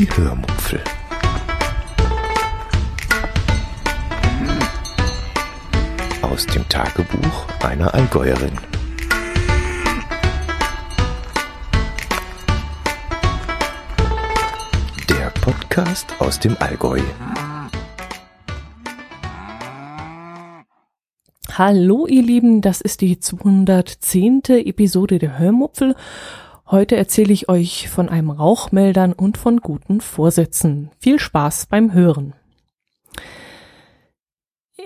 Die Hörmupfel. Aus dem Tagebuch einer Allgäuerin. Der Podcast aus dem Allgäu. Hallo ihr Lieben, das ist die 210. Episode der Hörmupfel. Heute erzähle ich euch von einem Rauchmeldern und von guten Vorsätzen. Viel Spaß beim Hören.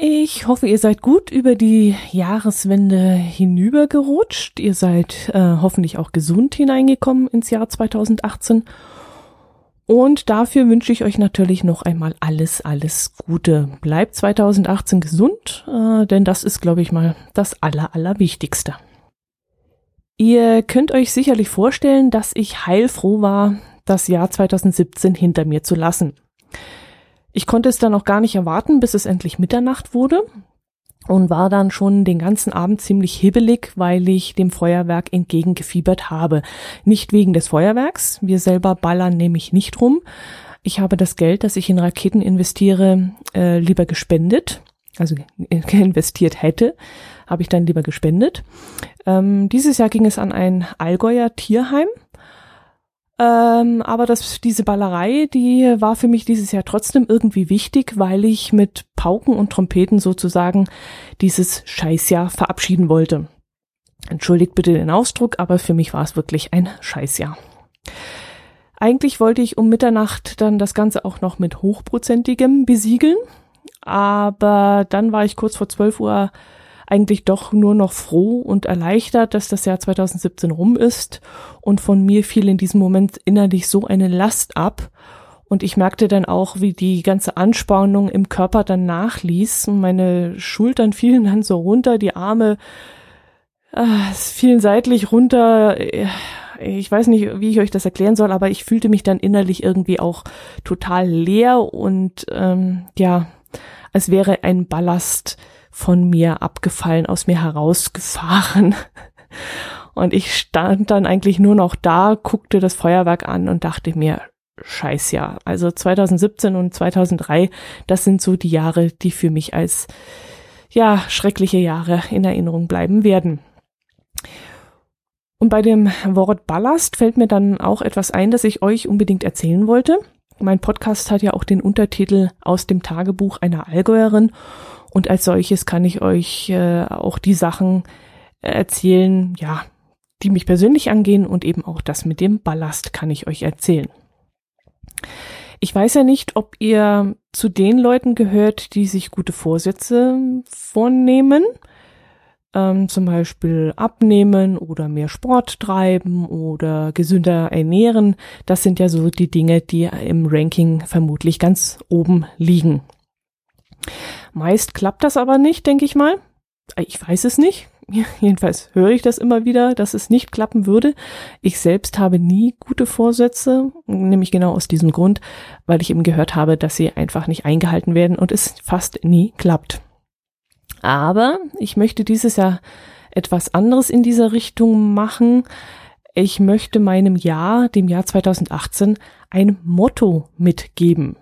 Ich hoffe, ihr seid gut über die Jahreswende hinübergerutscht. Ihr seid äh, hoffentlich auch gesund hineingekommen ins Jahr 2018 und dafür wünsche ich euch natürlich noch einmal alles, alles Gute. Bleibt 2018 gesund, äh, denn das ist, glaube ich mal, das Aller, Allerwichtigste. Ihr könnt euch sicherlich vorstellen, dass ich heilfroh war, das Jahr 2017 hinter mir zu lassen. Ich konnte es dann auch gar nicht erwarten, bis es endlich Mitternacht wurde und war dann schon den ganzen Abend ziemlich hibbelig, weil ich dem Feuerwerk entgegengefiebert habe. Nicht wegen des Feuerwerks, wir selber ballern nämlich nicht rum. Ich habe das Geld, das ich in Raketen investiere, äh, lieber gespendet, also investiert hätte, habe ich dann lieber gespendet. Ähm, dieses Jahr ging es an ein Allgäuer Tierheim ähm, aber das, diese Ballerei, die war für mich dieses Jahr trotzdem irgendwie wichtig, weil ich mit Pauken und Trompeten sozusagen dieses Scheißjahr verabschieden wollte. Entschuldigt bitte den Ausdruck, aber für mich war es wirklich ein Scheißjahr. Eigentlich wollte ich um Mitternacht dann das Ganze auch noch mit hochprozentigem besiegeln, aber dann war ich kurz vor 12 Uhr eigentlich doch nur noch froh und erleichtert, dass das Jahr 2017 rum ist. Und von mir fiel in diesem Moment innerlich so eine Last ab. Und ich merkte dann auch, wie die ganze Anspannung im Körper dann nachließ. Meine Schultern fielen dann so runter, die Arme äh, fielen seitlich runter. Ich weiß nicht, wie ich euch das erklären soll, aber ich fühlte mich dann innerlich irgendwie auch total leer und ähm, ja, als wäre ein Ballast von mir abgefallen, aus mir herausgefahren. Und ich stand dann eigentlich nur noch da, guckte das Feuerwerk an und dachte mir, scheiß ja. Also 2017 und 2003, das sind so die Jahre, die für mich als, ja, schreckliche Jahre in Erinnerung bleiben werden. Und bei dem Wort Ballast fällt mir dann auch etwas ein, das ich euch unbedingt erzählen wollte. Mein Podcast hat ja auch den Untertitel aus dem Tagebuch einer Allgäuerin und als solches kann ich euch äh, auch die Sachen erzählen, ja, die mich persönlich angehen und eben auch das mit dem Ballast kann ich euch erzählen. Ich weiß ja nicht, ob ihr zu den Leuten gehört, die sich gute Vorsätze vornehmen, ähm, zum Beispiel abnehmen oder mehr Sport treiben oder gesünder ernähren. Das sind ja so die Dinge, die im Ranking vermutlich ganz oben liegen. Meist klappt das aber nicht, denke ich mal. Ich weiß es nicht. Jedenfalls höre ich das immer wieder, dass es nicht klappen würde. Ich selbst habe nie gute Vorsätze, nämlich genau aus diesem Grund, weil ich eben gehört habe, dass sie einfach nicht eingehalten werden und es fast nie klappt. Aber ich möchte dieses Jahr etwas anderes in dieser Richtung machen. Ich möchte meinem Jahr, dem Jahr 2018, ein Motto mitgeben.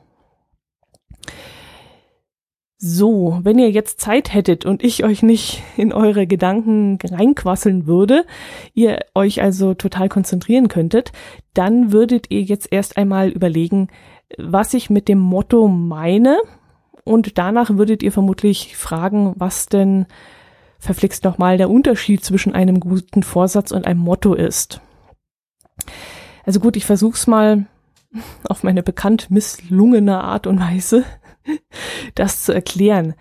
So, wenn ihr jetzt Zeit hättet und ich euch nicht in eure Gedanken reinquasseln würde, ihr euch also total konzentrieren könntet, dann würdet ihr jetzt erst einmal überlegen, was ich mit dem Motto meine und danach würdet ihr vermutlich fragen, was denn verflixt nochmal der Unterschied zwischen einem guten Vorsatz und einem Motto ist. Also gut, ich versuch's mal auf meine bekannt misslungene Art und Weise das zu erklären.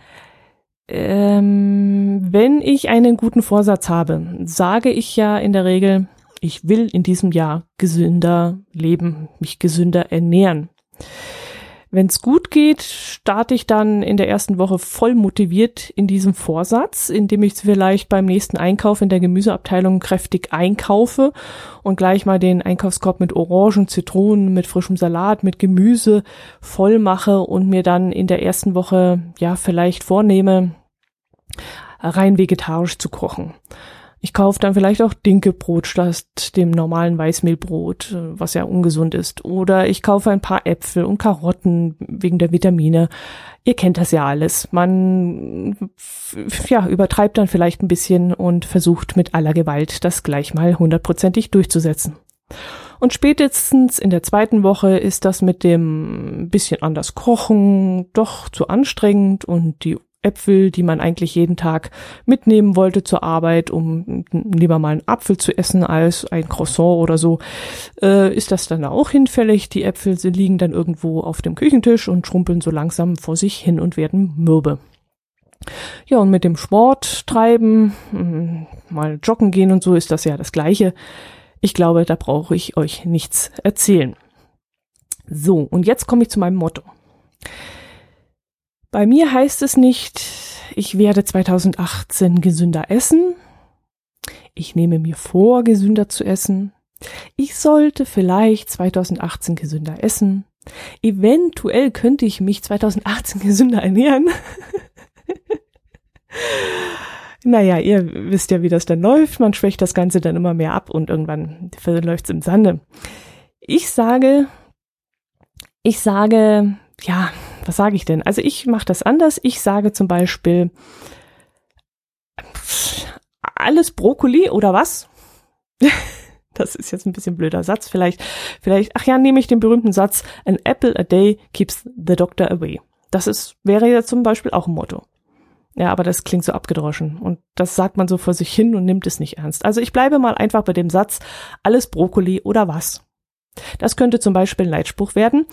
Ähm, wenn ich einen guten Vorsatz habe, sage ich ja in der Regel, ich will in diesem Jahr gesünder leben, mich gesünder ernähren. Wenn es gut geht, starte ich dann in der ersten Woche voll motiviert in diesem Vorsatz, indem ich vielleicht beim nächsten Einkauf in der Gemüseabteilung kräftig einkaufe und gleich mal den Einkaufskorb mit Orangen, Zitronen, mit frischem Salat, mit Gemüse voll mache und mir dann in der ersten Woche ja vielleicht vornehme, rein vegetarisch zu kochen. Ich kaufe dann vielleicht auch Dinkelbrot statt dem normalen Weißmehlbrot, was ja ungesund ist. Oder ich kaufe ein paar Äpfel und Karotten wegen der Vitamine. Ihr kennt das ja alles. Man ja, übertreibt dann vielleicht ein bisschen und versucht mit aller Gewalt das gleich mal hundertprozentig durchzusetzen. Und spätestens in der zweiten Woche ist das mit dem bisschen anders kochen doch zu anstrengend und die Äpfel, die man eigentlich jeden Tag mitnehmen wollte zur Arbeit, um lieber mal einen Apfel zu essen als ein Croissant oder so, äh, ist das dann auch hinfällig. Die Äpfel sie liegen dann irgendwo auf dem Küchentisch und schrumpeln so langsam vor sich hin und werden mürbe. Ja, und mit dem Sport treiben, hm, mal joggen gehen und so ist das ja das Gleiche. Ich glaube, da brauche ich euch nichts erzählen. So, und jetzt komme ich zu meinem Motto. Bei mir heißt es nicht, ich werde 2018 gesünder essen. Ich nehme mir vor, gesünder zu essen. Ich sollte vielleicht 2018 gesünder essen. Eventuell könnte ich mich 2018 gesünder ernähren. naja, ihr wisst ja, wie das dann läuft. Man schwächt das Ganze dann immer mehr ab und irgendwann läuft es im Sande. Ich sage, ich sage, ja, was sage ich denn? Also ich mache das anders. Ich sage zum Beispiel alles Brokkoli oder was? Das ist jetzt ein bisschen blöder Satz. Vielleicht, vielleicht, ach ja, nehme ich den berühmten Satz, an apple a day keeps the doctor away. Das ist, wäre ja zum Beispiel auch ein Motto. Ja, aber das klingt so abgedroschen. Und das sagt man so vor sich hin und nimmt es nicht ernst. Also ich bleibe mal einfach bei dem Satz, alles Brokkoli oder was? Das könnte zum Beispiel ein Leitspruch werden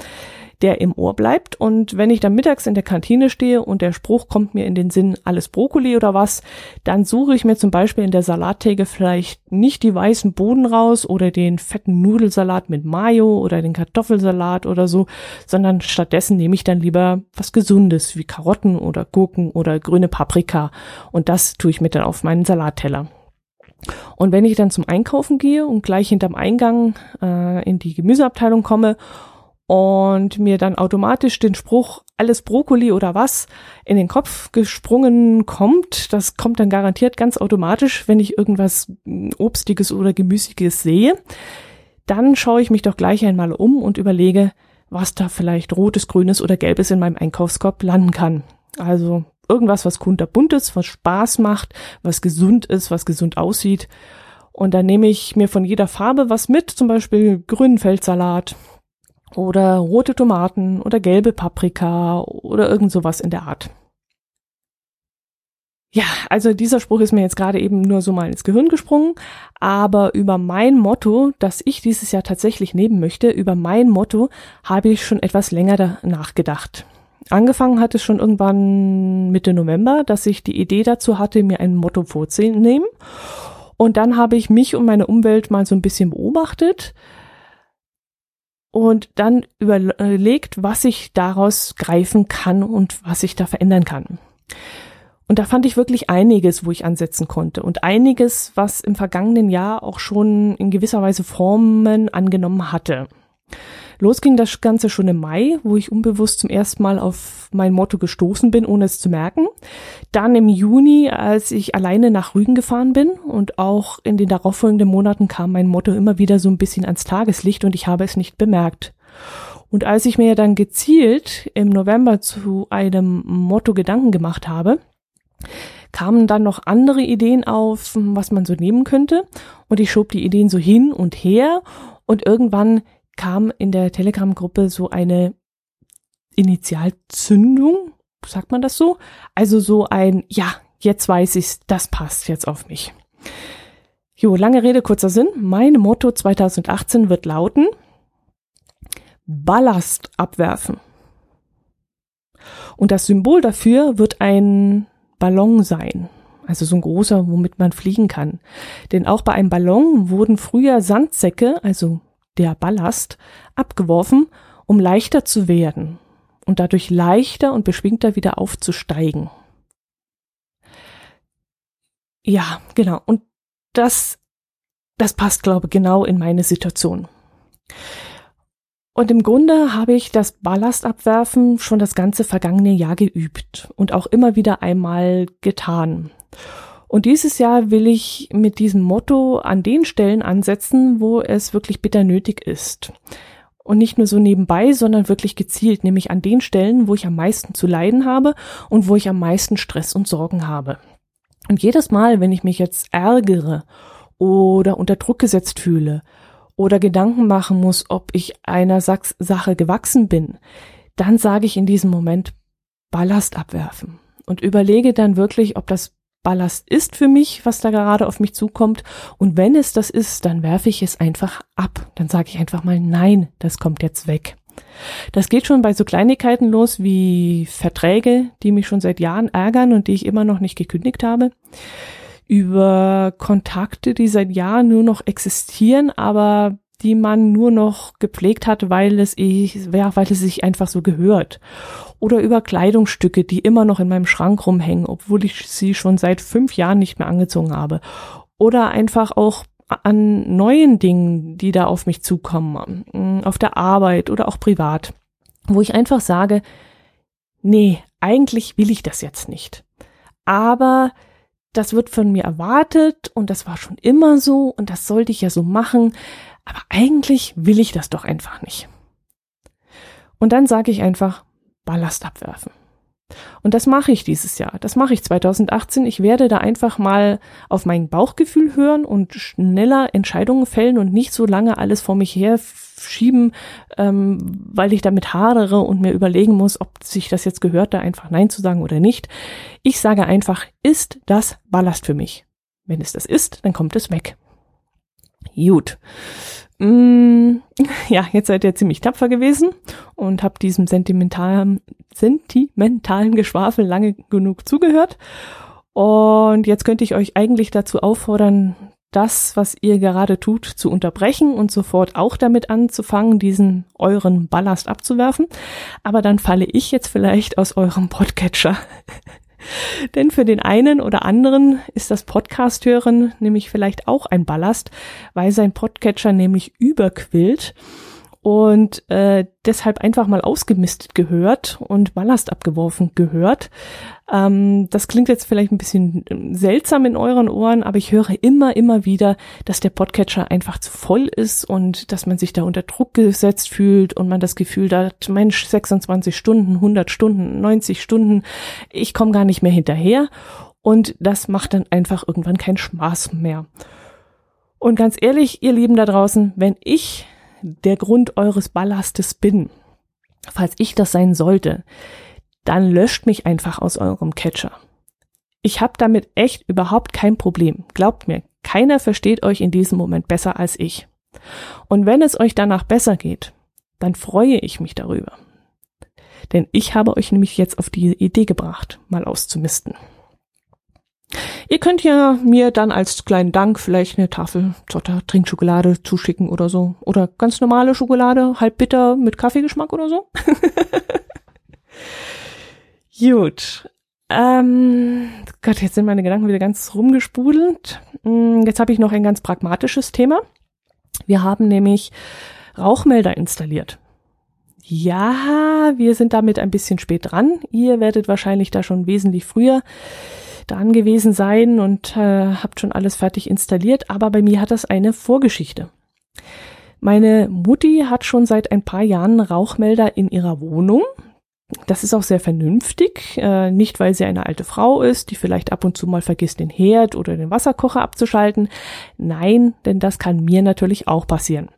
der im Ohr bleibt. Und wenn ich dann mittags in der Kantine stehe und der Spruch kommt mir in den Sinn, alles Brokkoli oder was, dann suche ich mir zum Beispiel in der Salattheke vielleicht nicht die weißen Boden raus oder den fetten Nudelsalat mit Mayo oder den Kartoffelsalat oder so, sondern stattdessen nehme ich dann lieber was Gesundes wie Karotten oder Gurken oder grüne Paprika. Und das tue ich mir dann auf meinen Salatteller. Und wenn ich dann zum Einkaufen gehe und gleich hinterm Eingang äh, in die Gemüseabteilung komme und mir dann automatisch den Spruch alles Brokkoli oder was in den Kopf gesprungen kommt. Das kommt dann garantiert ganz automatisch, wenn ich irgendwas Obstiges oder Gemüsiges sehe. Dann schaue ich mich doch gleich einmal um und überlege, was da vielleicht rotes, grünes oder gelbes in meinem Einkaufskorb landen kann. Also irgendwas, was kunterbunt ist, was Spaß macht, was gesund ist, was gesund aussieht. Und dann nehme ich mir von jeder Farbe was mit, zum Beispiel grünen Feldsalat, oder rote Tomaten oder gelbe Paprika oder irgend sowas in der Art. Ja, also dieser Spruch ist mir jetzt gerade eben nur so mal ins Gehirn gesprungen, aber über mein Motto, das ich dieses Jahr tatsächlich nehmen möchte, über mein Motto habe ich schon etwas länger nachgedacht. Angefangen hat es schon irgendwann Mitte November, dass ich die Idee dazu hatte, mir ein Motto vorzunehmen. Und dann habe ich mich und meine Umwelt mal so ein bisschen beobachtet, und dann überlegt, was ich daraus greifen kann und was ich da verändern kann. Und da fand ich wirklich einiges, wo ich ansetzen konnte und einiges, was im vergangenen Jahr auch schon in gewisser Weise Formen angenommen hatte. Los ging das Ganze schon im Mai, wo ich unbewusst zum ersten Mal auf mein Motto gestoßen bin, ohne es zu merken. Dann im Juni, als ich alleine nach Rügen gefahren bin und auch in den darauffolgenden Monaten kam mein Motto immer wieder so ein bisschen ans Tageslicht und ich habe es nicht bemerkt. Und als ich mir dann gezielt im November zu einem Motto Gedanken gemacht habe, kamen dann noch andere Ideen auf, was man so nehmen könnte. Und ich schob die Ideen so hin und her. Und irgendwann kam in der Telegram-Gruppe so eine Initialzündung, sagt man das so? Also so ein, ja, jetzt weiß ich's, das passt jetzt auf mich. Jo, lange Rede, kurzer Sinn. Mein Motto 2018 wird lauten, Ballast abwerfen. Und das Symbol dafür wird ein Ballon sein. Also so ein großer, womit man fliegen kann. Denn auch bei einem Ballon wurden früher Sandsäcke, also der Ballast, abgeworfen, um leichter zu werden und dadurch leichter und beschwingter wieder aufzusteigen. Ja, genau. Und das, das passt, glaube ich, genau in meine Situation. Und im Grunde habe ich das Ballastabwerfen schon das ganze vergangene Jahr geübt und auch immer wieder einmal getan. Und dieses Jahr will ich mit diesem Motto an den Stellen ansetzen, wo es wirklich bitter nötig ist. Und nicht nur so nebenbei, sondern wirklich gezielt, nämlich an den Stellen, wo ich am meisten zu leiden habe und wo ich am meisten Stress und Sorgen habe. Und jedes Mal, wenn ich mich jetzt ärgere oder unter Druck gesetzt fühle oder Gedanken machen muss, ob ich einer Sache gewachsen bin, dann sage ich in diesem Moment Ballast abwerfen und überlege dann wirklich, ob das Ballast ist für mich, was da gerade auf mich zukommt. Und wenn es das ist, dann werfe ich es einfach ab. Dann sage ich einfach mal, nein, das kommt jetzt weg. Das geht schon bei so Kleinigkeiten los wie Verträge, die mich schon seit Jahren ärgern und die ich immer noch nicht gekündigt habe. Über Kontakte, die seit Jahren nur noch existieren, aber die man nur noch gepflegt hat, weil es, ich, ja, weil es sich einfach so gehört. Oder über Kleidungsstücke, die immer noch in meinem Schrank rumhängen, obwohl ich sie schon seit fünf Jahren nicht mehr angezogen habe. Oder einfach auch an neuen Dingen, die da auf mich zukommen, mm, auf der Arbeit oder auch privat, wo ich einfach sage, nee, eigentlich will ich das jetzt nicht. Aber das wird von mir erwartet und das war schon immer so und das sollte ich ja so machen. Aber eigentlich will ich das doch einfach nicht. Und dann sage ich einfach Ballast abwerfen. Und das mache ich dieses Jahr. Das mache ich 2018. Ich werde da einfach mal auf mein Bauchgefühl hören und schneller Entscheidungen fällen und nicht so lange alles vor mich her schieben, ähm, weil ich damit hadere und mir überlegen muss, ob sich das jetzt gehört, da einfach Nein zu sagen oder nicht. Ich sage einfach, ist das Ballast für mich? Wenn es das ist, dann kommt es weg. Gut. Mm, ja, jetzt seid ihr ziemlich tapfer gewesen und habt diesem sentimentalen, sentimentalen Geschwafel lange genug zugehört. Und jetzt könnte ich euch eigentlich dazu auffordern, das, was ihr gerade tut, zu unterbrechen und sofort auch damit anzufangen, diesen euren Ballast abzuwerfen. Aber dann falle ich jetzt vielleicht aus eurem Podcatcher. Denn für den einen oder anderen ist das Podcast hören nämlich vielleicht auch ein Ballast, weil sein Podcatcher nämlich überquillt und äh, deshalb einfach mal ausgemistet gehört und Ballast abgeworfen gehört. Ähm, das klingt jetzt vielleicht ein bisschen ähm, seltsam in euren Ohren, aber ich höre immer, immer wieder, dass der Podcatcher einfach zu voll ist und dass man sich da unter Druck gesetzt fühlt und man das Gefühl hat, Mensch, 26 Stunden, 100 Stunden, 90 Stunden, ich komme gar nicht mehr hinterher und das macht dann einfach irgendwann keinen Spaß mehr. Und ganz ehrlich, ihr Lieben da draußen, wenn ich der Grund eures Ballastes bin, falls ich das sein sollte, dann löscht mich einfach aus eurem Catcher. Ich habe damit echt überhaupt kein Problem. Glaubt mir, keiner versteht euch in diesem Moment besser als ich. Und wenn es euch danach besser geht, dann freue ich mich darüber. Denn ich habe euch nämlich jetzt auf die Idee gebracht, mal auszumisten. Ihr könnt ja mir dann als kleinen Dank vielleicht eine Tafel Zotter Trinkschokolade zuschicken oder so. Oder ganz normale Schokolade, halb bitter mit Kaffeegeschmack oder so. Gut. Ähm, Gott, jetzt sind meine Gedanken wieder ganz rumgespudelt. Hm, jetzt habe ich noch ein ganz pragmatisches Thema. Wir haben nämlich Rauchmelder installiert. Ja, wir sind damit ein bisschen spät dran. Ihr werdet wahrscheinlich da schon wesentlich früher dran gewesen sein und äh, habt schon alles fertig installiert, aber bei mir hat das eine Vorgeschichte. Meine Mutti hat schon seit ein paar Jahren Rauchmelder in ihrer Wohnung. Das ist auch sehr vernünftig, äh, nicht weil sie eine alte Frau ist, die vielleicht ab und zu mal vergisst, den Herd oder den Wasserkocher abzuschalten. Nein, denn das kann mir natürlich auch passieren.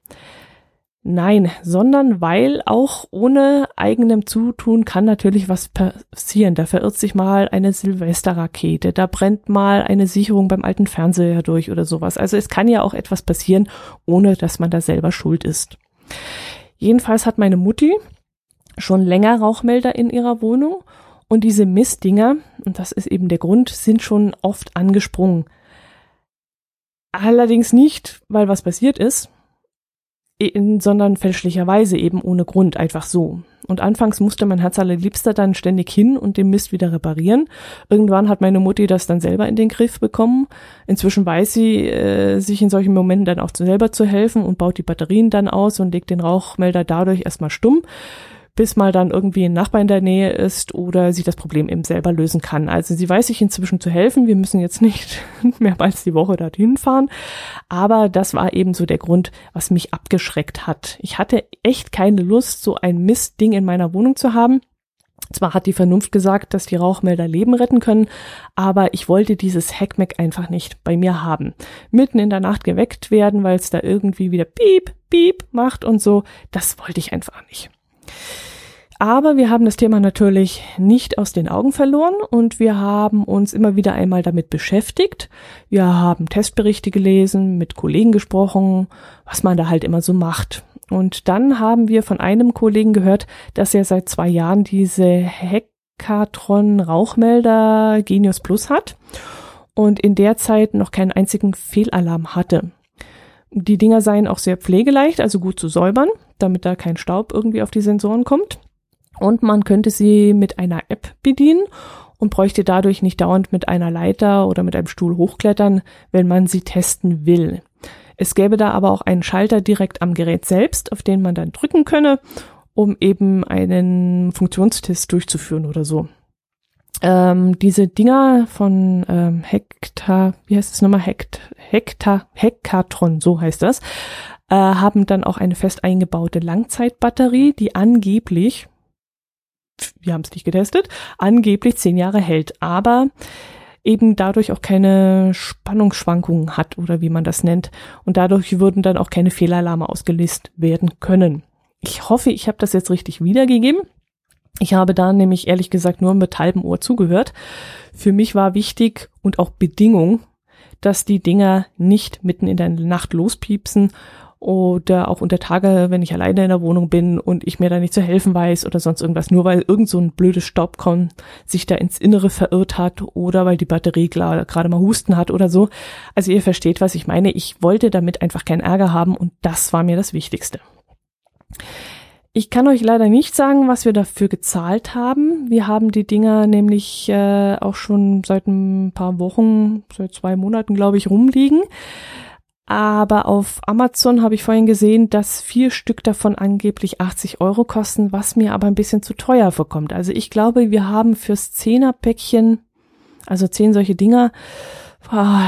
Nein, sondern weil auch ohne eigenem Zutun kann natürlich was passieren. Da verirrt sich mal eine Silvesterrakete, da brennt mal eine Sicherung beim alten Fernseher durch oder sowas. Also es kann ja auch etwas passieren, ohne dass man da selber schuld ist. Jedenfalls hat meine Mutti schon länger Rauchmelder in ihrer Wohnung und diese Mistdinger, und das ist eben der Grund, sind schon oft angesprungen. Allerdings nicht, weil was passiert ist, sondern fälschlicherweise eben ohne Grund, einfach so. Und anfangs musste mein Herz allerliebster dann ständig hin und den Mist wieder reparieren. Irgendwann hat meine Mutti das dann selber in den Griff bekommen. Inzwischen weiß sie, äh, sich in solchen Momenten dann auch selber zu helfen und baut die Batterien dann aus und legt den Rauchmelder dadurch erstmal stumm bis mal dann irgendwie ein Nachbar in der Nähe ist oder sie das Problem eben selber lösen kann. Also sie weiß sich inzwischen zu helfen. Wir müssen jetzt nicht mehrmals die Woche dorthin fahren. Aber das war eben so der Grund, was mich abgeschreckt hat. Ich hatte echt keine Lust, so ein Mistding in meiner Wohnung zu haben. Zwar hat die Vernunft gesagt, dass die Rauchmelder Leben retten können, aber ich wollte dieses Hackmack einfach nicht bei mir haben. Mitten in der Nacht geweckt werden, weil es da irgendwie wieder piep, piep macht und so, das wollte ich einfach nicht. Aber wir haben das Thema natürlich nicht aus den Augen verloren und wir haben uns immer wieder einmal damit beschäftigt. Wir haben Testberichte gelesen, mit Kollegen gesprochen, was man da halt immer so macht. Und dann haben wir von einem Kollegen gehört, dass er seit zwei Jahren diese Hekatron Rauchmelder Genius Plus hat und in der Zeit noch keinen einzigen Fehlalarm hatte. Die Dinger seien auch sehr pflegeleicht, also gut zu säubern, damit da kein Staub irgendwie auf die Sensoren kommt. Und man könnte sie mit einer App bedienen und bräuchte dadurch nicht dauernd mit einer Leiter oder mit einem Stuhl hochklettern, wenn man sie testen will. Es gäbe da aber auch einen Schalter direkt am Gerät selbst, auf den man dann drücken könne, um eben einen Funktionstest durchzuführen oder so. Ähm, diese Dinger von ähm, Hektar, wie heißt es nochmal? Hekt, Hektar, Hekatron, so heißt das, äh, haben dann auch eine fest eingebaute Langzeitbatterie, die angeblich, wir haben es nicht getestet, angeblich zehn Jahre hält. Aber eben dadurch auch keine Spannungsschwankungen hat oder wie man das nennt. Und dadurch würden dann auch keine Fehlalarme ausgelöst werden können. Ich hoffe, ich habe das jetzt richtig wiedergegeben. Ich habe da nämlich ehrlich gesagt nur mit halbem Ohr zugehört. Für mich war wichtig und auch Bedingung, dass die Dinger nicht mitten in der Nacht lospiepsen oder auch unter Tage, wenn ich alleine in der Wohnung bin und ich mir da nicht zu helfen weiß oder sonst irgendwas, nur weil irgend so ein blödes Staubkorn sich da ins Innere verirrt hat oder weil die Batterie gerade mal Husten hat oder so. Also ihr versteht, was ich meine. Ich wollte damit einfach keinen Ärger haben und das war mir das Wichtigste. Ich kann euch leider nicht sagen, was wir dafür gezahlt haben. Wir haben die Dinger nämlich äh, auch schon seit ein paar Wochen, seit zwei Monaten, glaube ich, rumliegen. Aber auf Amazon habe ich vorhin gesehen, dass vier Stück davon angeblich 80 Euro kosten, was mir aber ein bisschen zu teuer vorkommt. Also ich glaube, wir haben fürs Zehnerpäckchen, also zehn solche Dinger, oh,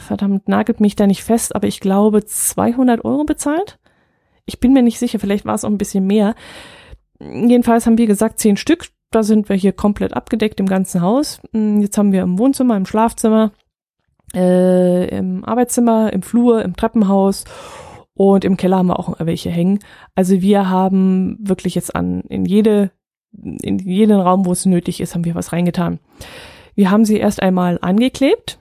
verdammt, nagelt mich da nicht fest, aber ich glaube 200 Euro bezahlt. Ich bin mir nicht sicher, vielleicht war es auch ein bisschen mehr. Jedenfalls haben wir gesagt, zehn Stück. Da sind wir hier komplett abgedeckt im ganzen Haus. Jetzt haben wir im Wohnzimmer, im Schlafzimmer, äh, im Arbeitszimmer, im Flur, im Treppenhaus und im Keller haben wir auch welche hängen. Also wir haben wirklich jetzt an in jede in jeden Raum, wo es nötig ist, haben wir was reingetan. Wir haben sie erst einmal angeklebt.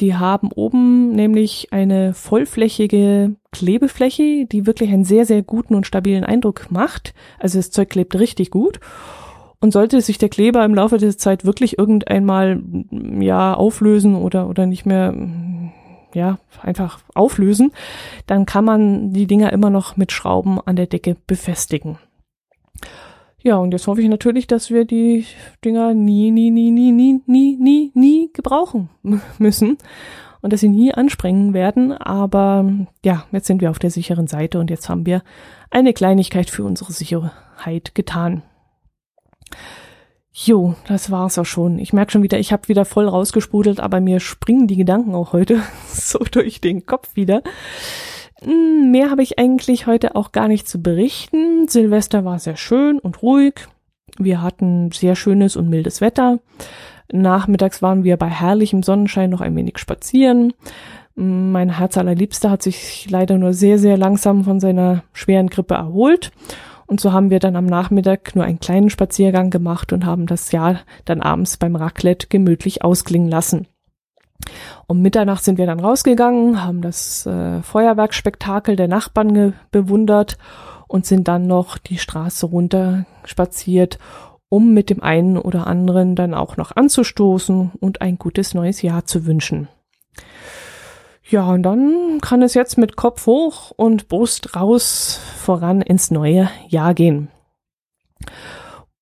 Die haben oben nämlich eine vollflächige Klebefläche, die wirklich einen sehr, sehr guten und stabilen Eindruck macht. Also das Zeug klebt richtig gut. Und sollte sich der Kleber im Laufe der Zeit wirklich irgendeinmal ja auflösen oder oder nicht mehr ja einfach auflösen, dann kann man die Dinger immer noch mit Schrauben an der Decke befestigen. Ja, und jetzt hoffe ich natürlich, dass wir die Dinger nie, nie, nie, nie, nie, nie, nie, nie gebrauchen müssen und dass sie nie ansprengen werden. Aber ja, jetzt sind wir auf der sicheren Seite und jetzt haben wir eine Kleinigkeit für unsere Sicherheit getan. Jo, das war's auch schon. Ich merke schon wieder, ich habe wieder voll rausgesprudelt, aber mir springen die Gedanken auch heute so durch den Kopf wieder. Hm, mehr habe ich eigentlich heute auch gar nicht zu berichten. Silvester war sehr schön und ruhig. Wir hatten sehr schönes und mildes Wetter. Nachmittags waren wir bei herrlichem Sonnenschein noch ein wenig spazieren. Hm, mein Herz allerliebster hat sich leider nur sehr, sehr langsam von seiner schweren Grippe erholt und so haben wir dann am Nachmittag nur einen kleinen Spaziergang gemacht und haben das Jahr dann abends beim Raclette gemütlich ausklingen lassen. Um Mitternacht sind wir dann rausgegangen, haben das äh, Feuerwerkspektakel der Nachbarn bewundert und sind dann noch die Straße runter spaziert, um mit dem einen oder anderen dann auch noch anzustoßen und ein gutes neues Jahr zu wünschen. Ja, und dann kann es jetzt mit Kopf hoch und Brust raus voran ins neue Jahr gehen.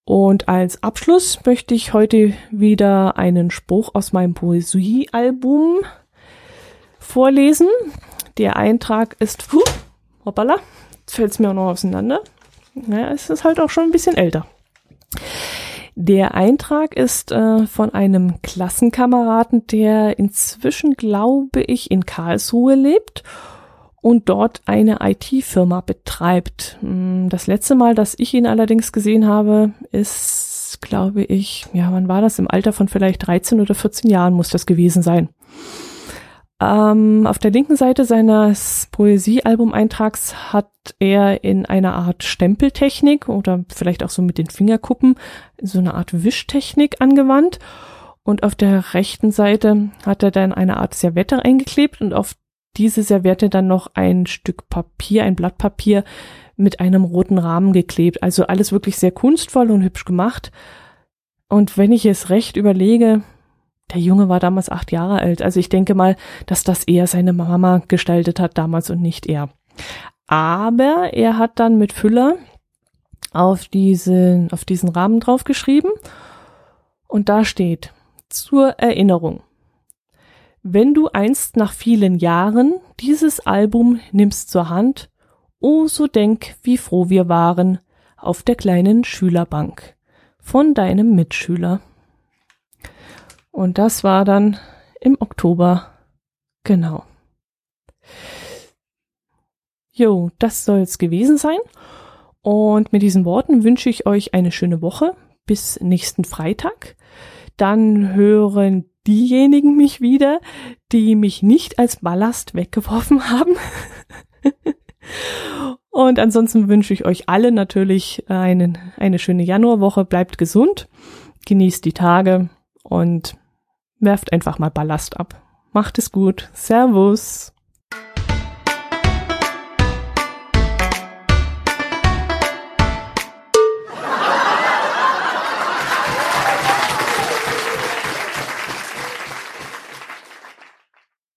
Und als Abschluss möchte ich heute wieder einen Spruch aus meinem Poesiealbum vorlesen. Der Eintrag ist, puh, hoppala, jetzt fällt es mir auch noch auseinander. ja, es ist halt auch schon ein bisschen älter. Der Eintrag ist äh, von einem Klassenkameraden, der inzwischen, glaube ich, in Karlsruhe lebt und dort eine IT-Firma betreibt. Hm, das letzte Mal, dass ich ihn allerdings gesehen habe, ist, glaube ich, ja, wann war das? Im Alter von vielleicht 13 oder 14 Jahren muss das gewesen sein. Ähm, auf der linken Seite seines Poesiealbumeintrags hat er in einer Art Stempeltechnik oder vielleicht auch so mit den Fingerkuppen so eine Art Wischtechnik angewandt. Und auf der rechten Seite hat er dann eine Art Servette eingeklebt und auf diese Servette dann noch ein Stück Papier, ein Blatt Papier mit einem roten Rahmen geklebt. Also alles wirklich sehr kunstvoll und hübsch gemacht. Und wenn ich es recht überlege, der Junge war damals acht Jahre alt. Also ich denke mal, dass das eher seine Mama gestaltet hat damals und nicht er. Aber er hat dann mit Füller auf diesen, auf diesen Rahmen draufgeschrieben. Und da steht, zur Erinnerung. Wenn du einst nach vielen Jahren dieses Album nimmst zur Hand, oh so denk, wie froh wir waren auf der kleinen Schülerbank von deinem Mitschüler. Und das war dann im Oktober. Genau. Jo, das soll's gewesen sein. Und mit diesen Worten wünsche ich euch eine schöne Woche bis nächsten Freitag. Dann hören diejenigen mich wieder, die mich nicht als Ballast weggeworfen haben. Und ansonsten wünsche ich euch alle natürlich einen, eine schöne Januarwoche. Bleibt gesund, genießt die Tage und werft einfach mal Ballast ab. Macht es gut. Servus.